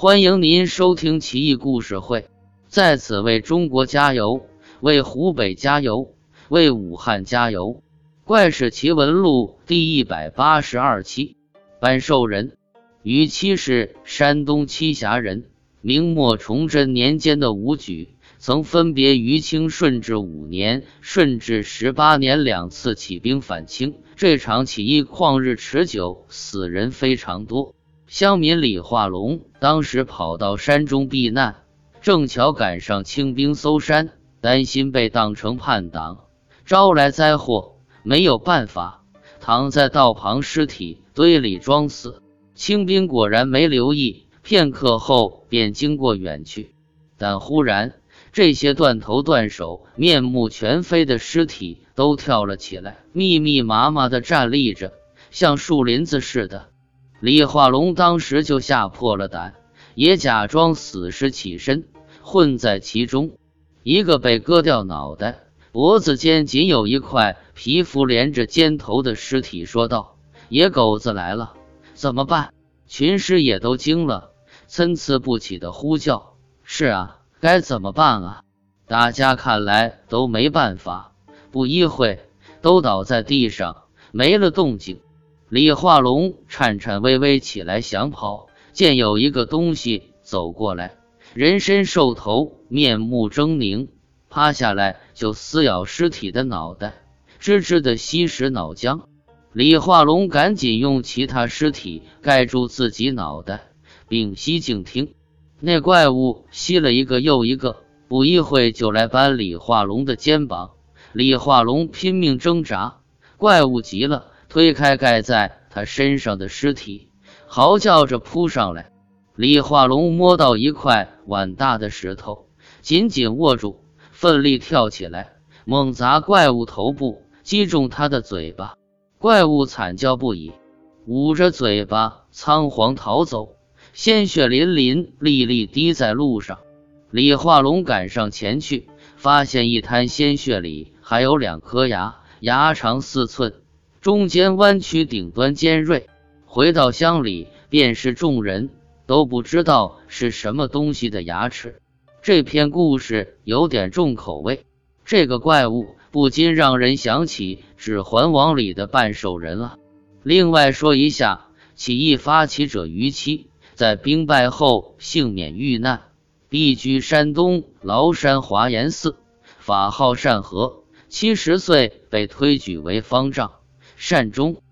欢迎您收听奇异故事会，在此为中国加油，为湖北加油，为武汉加油！怪事奇闻录第一百八十二期，颁授人于七是山东栖霞人，明末崇祯年间的武举。曾分别于清顺治五年、顺治十八年两次起兵反清，这场起义旷日持久，死人非常多。乡民李化龙当时跑到山中避难，正巧赶上清兵搜山，担心被当成叛党，招来灾祸，没有办法，躺在道旁尸体堆里装死。清兵果然没留意，片刻后便经过远去，但忽然。这些断头断手、面目全非的尸体都跳了起来，密密麻麻地站立着，像树林子似的。李化龙当时就吓破了胆，也假装死尸起身，混在其中。一个被割掉脑袋、脖子间仅有一块皮肤连着肩头的尸体说道：“野狗子来了，怎么办？”群尸也都惊了，参差不齐的呼叫：“是啊。”该怎么办啊？大家看来都没办法。不一会，都倒在地上，没了动静。李化龙颤颤巍巍起来想跑，见有一个东西走过来，人身兽头，面目狰狞，趴下来就撕咬尸体的脑袋，吱吱的吸食脑浆。李化龙赶紧用其他尸体盖住自己脑袋，屏息静听。那怪物吸了一个又一个，不一会就来搬李化龙的肩膀。李化龙拼命挣扎，怪物急了，推开盖在他身上的尸体，嚎叫着扑上来。李化龙摸到一块碗大的石头，紧紧握住，奋力跳起来，猛砸怪物头部，击中他的嘴巴。怪物惨叫不已，捂着嘴巴仓皇逃走。鲜血淋淋，粒粒滴在路上。李化龙赶上前去，发现一滩鲜血里还有两颗牙，牙长四寸，中间弯曲，顶端尖锐。回到乡里，便是众人都不知道是什么东西的牙齿。这篇故事有点重口味，这个怪物不禁让人想起《指环王》里的半兽人了。另外说一下，起义发起者于七。在兵败后幸免遇难，避居山东崂山华严寺，法号善和。七十岁被推举为方丈善终。